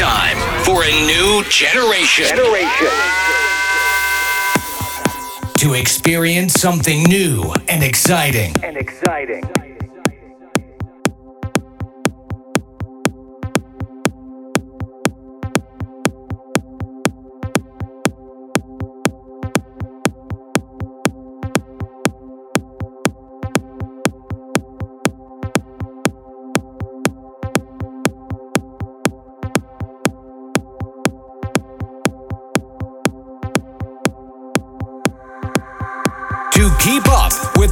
time for a new generation. Generation. To experience something new and exciting. And exciting.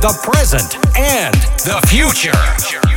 The present and the future.